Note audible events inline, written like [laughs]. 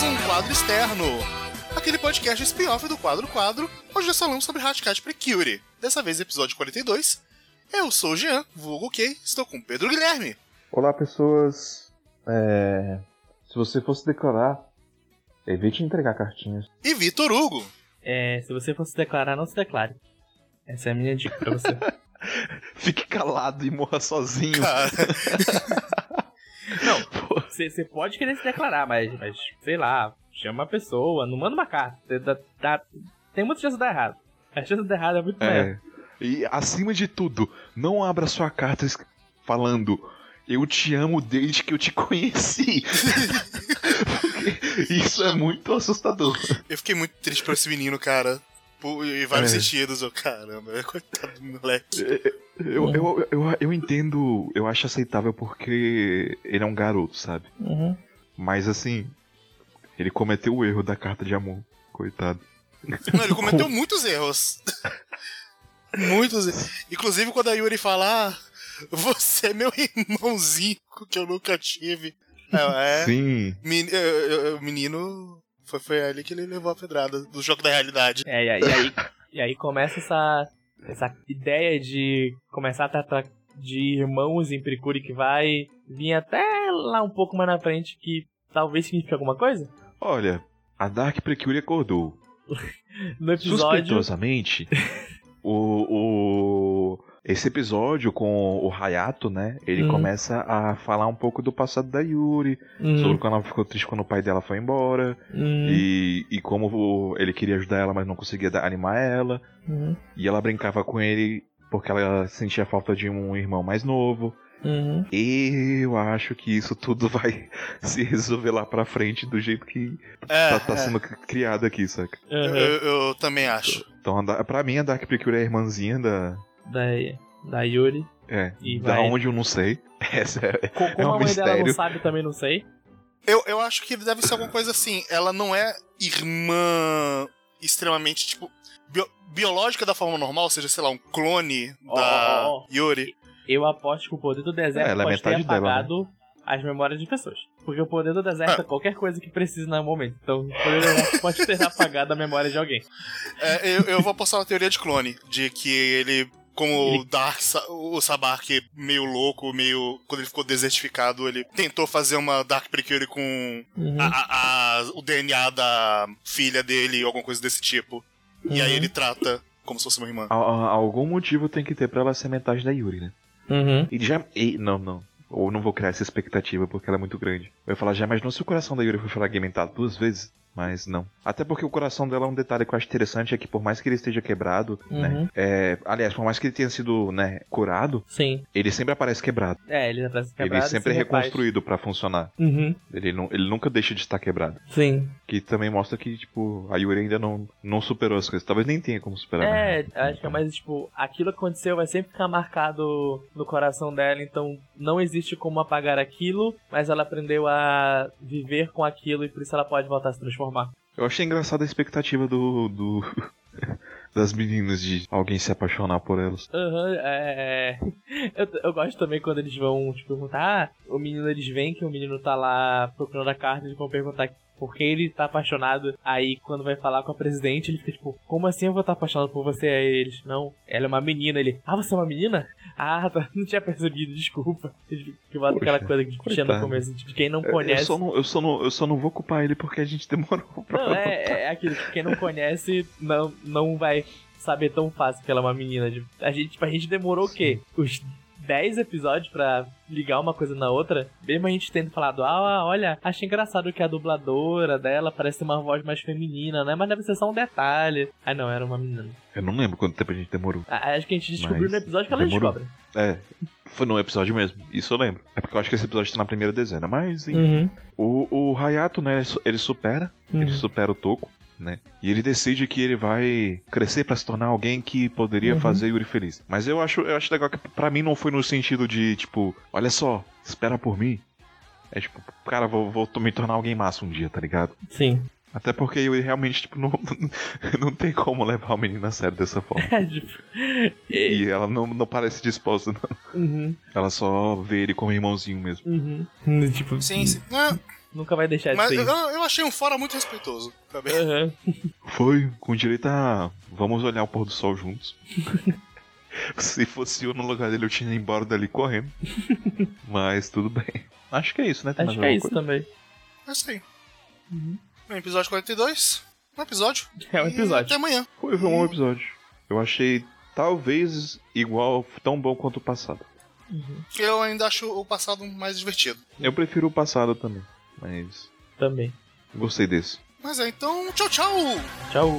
Externo, aquele podcast spin-off do Quadro Quadro, onde nós falamos sobre Hatcat Precure. Dessa vez, episódio 42. Eu sou o Jean, vulgo K, estou com Pedro Guilherme. Olá, pessoas. É... Se você fosse declarar, evite entregar cartinhas. E Vitor Hugo. É, se você fosse declarar, não se declare. Essa é a minha dica pra você. [laughs] Fique calado e morra sozinho. Cara, [laughs] você pode querer se declarar, mas, mas, sei lá, chama uma pessoa, não manda uma carta. Dá- dá- tem muita chance de dar errado. A chance de dar errado é muito maior. É. E acima de tudo, não abra sua carta falando eu te amo desde que eu te conheci. [laughs] Isso é muito assustador. eu fiquei muito triste por esse menino, cara. Em vários É. sentidos, eu, caramba, [laughs] coitado do moleque. Eu, eu, eu, eu entendo, eu acho aceitável porque ele é um garoto, sabe? Uhum. Mas assim, ele cometeu o erro da carta de amor. Coitado. Não, ele [laughs] cometeu muitos erros. [laughs] muitos erros. Inclusive quando a Yuri fala, ah, você é meu irmãozinho que eu nunca tive. É, é. Sim. Meni- eu- eu- O menino. Foi, foi ali que ele levou a pedrada do jogo da realidade. É, e aí, e aí, e aí começa essa, essa ideia de começar a tratar de irmãos em Pericuri que vai vir até lá um pouco mais na frente, que talvez signifique alguma coisa. Olha, a Dark Precure acordou. [laughs] No episódio. Suspeitosamente, o, o- esse episódio com o Hayato, né? Ele Hum. começa a falar um pouco do passado da Yuri, Hum, sobre quando ela ficou triste quando o pai dela foi embora, hum, e, e como ele queria ajudar ela, mas não conseguia dar- animar ela. E ela brincava com ele porque ela sentia falta de um irmão mais novo. uhum. Eu acho que isso tudo [laughs] vai se resolver lá pra frente do jeito que É, tá, tá é. sendo criado aqui, saca? Eu, Uhum. eu também acho. Então, a Da- pra mim, a Dark Precure é a irmãzinha da. Da, da Yuri. É, E da vai- onde eu não sei. [laughs] Essa é, Co- é Como um a mãe dela não mistério. sabe, também não sei. Eu, eu acho que deve ser alguma coisa assim. Ela não é irmã extremamente, tipo, bio- biológica da forma normal, ou seja, sei lá, um clone Ó, da ó, ó. Yuri. Eu aposto que o poder do deserto É, ela é pode ter metade dela, apagado as memórias de pessoas. Porque o poder do deserto é qualquer coisa que precise no momento. Então, o poder do deserto pode ter apagado a memória de alguém. É, eu, eu vou apostar uma teoria de clone, de que ele. Como Ele- o Dark, o Sabark meio louco, meio. Quando ele ficou desertificado, ele tentou fazer uma Dark Precure com Uhum. a- a- a- o DNA da filha dele, alguma coisa desse tipo. E aí Uhum. ele trata como se fosse uma irmã. A- a- algum motivo tem que ter pra ela ser metade da Yuri, né? Uhum. E já. e- não, não. Ou não vou criar essa expectativa porque ela é muito grande. Eu ia falar, já imaginou se o coração da Yuri foi fragmentado duas vezes? Mas não. Até porque o coração dela é um detalhe que eu acho interessante, é que por mais que ele esteja quebrado, né? Uhum. É, aliás, por mais que ele tenha sido, né, curado, Sim. ele sempre aparece quebrado. É, ele se quebrado. ele sempre é reconstruído pra funcionar. Uhum. Ele, não, ele nunca deixa de estar quebrado. Sim. Que também mostra que, tipo, a Yuri ainda não, não superou as coisas. Talvez nem tenha como superar. né? É, acho que é mais, tipo, aquilo que aconteceu vai sempre ficar marcado no coração dela, então não existe como apagar aquilo, mas ela aprendeu a viver com aquilo e por isso ela pode voltar a se transformar. Eu achei engraçada a expectativa do. do [laughs] das meninas de alguém se apaixonar por elas. Aham, é. Eu, eu gosto também quando eles vão, tipo, perguntar. Ah, o menino, eles veem que o menino tá lá procurando a carta, eles vão perguntar por que ele tá apaixonado. Aí, quando vai falar com a presidente, ele fica tipo, como assim eu vou estar apaixonado por você? Aí eles, não, ela é uma menina. Ele, ah, você é uma menina? [laughs] Ah, tá, não tinha percebido, desculpa. Que bota Poxa, aquela coisa que tinha no começo, de quem não Eu conhece. só não, eu, só não, eu só não vou culpar ele porque a gente demorou pra. Não, é, é aquilo que quem não conhece não, não vai saber tão fácil que ela é uma menina. Tipo, A gente, tipo, a gente demorou o quê? Os 10 episódios pra ligar uma coisa na outra. Mesmo a gente tendo falado, ah, olha, achei engraçado que a dubladora dela parece ter uma voz mais feminina, né? Mas deve ser só um detalhe. Ah, não, era uma menina. Eu não lembro quanto tempo a gente demorou. Ah, Acho que a gente descobriu Mas no episódio que ela demorou. descobre. É, foi no episódio mesmo. Isso eu lembro. É porque eu acho que esse episódio tá na primeira dezena. Mas, enfim. Uhum. O, o Hayato, né, ele supera. Uhum. Ele supera o Toco, né? E ele decide que ele vai crescer pra se tornar alguém que poderia Uhum. fazer Yuri feliz. Mas eu acho, eu acho legal que pra mim não foi no sentido de, tipo, olha só, espera por mim. É tipo, cara, vou, vou me tornar alguém massa um dia, tá ligado? Sim. Até porque Yuri realmente, tipo, não, [laughs] não tem como levar o menino a sério dessa forma. É, tipo. e- E ela não, não parece disposta, não. Uhum. Ela só vê ele como irmãozinho mesmo. Uhum. Tipo. Sim, sim. Ah, Nunca vai deixar de Mas ser eu, eu achei um fora muito respeitoso também. Aham. Foi, com direito a. Vamos olhar o pôr do sol juntos. [laughs] Se fosse eu no lugar dele, eu tinha ido embora dali correndo. Mas tudo bem. Acho que é isso, né? Tem Acho que é isso também. É isso aí. Uhum. No episódio 42, um episódio. É um E episódio. até amanhã. Foi, foi um bom episódio. Eu achei talvez igual, tão bom quanto o passado. Eu ainda acho o passado mais divertido. Eu prefiro o passado também, mas Também. gostei desse. Mas é, então, tchau, tchau! Tchau.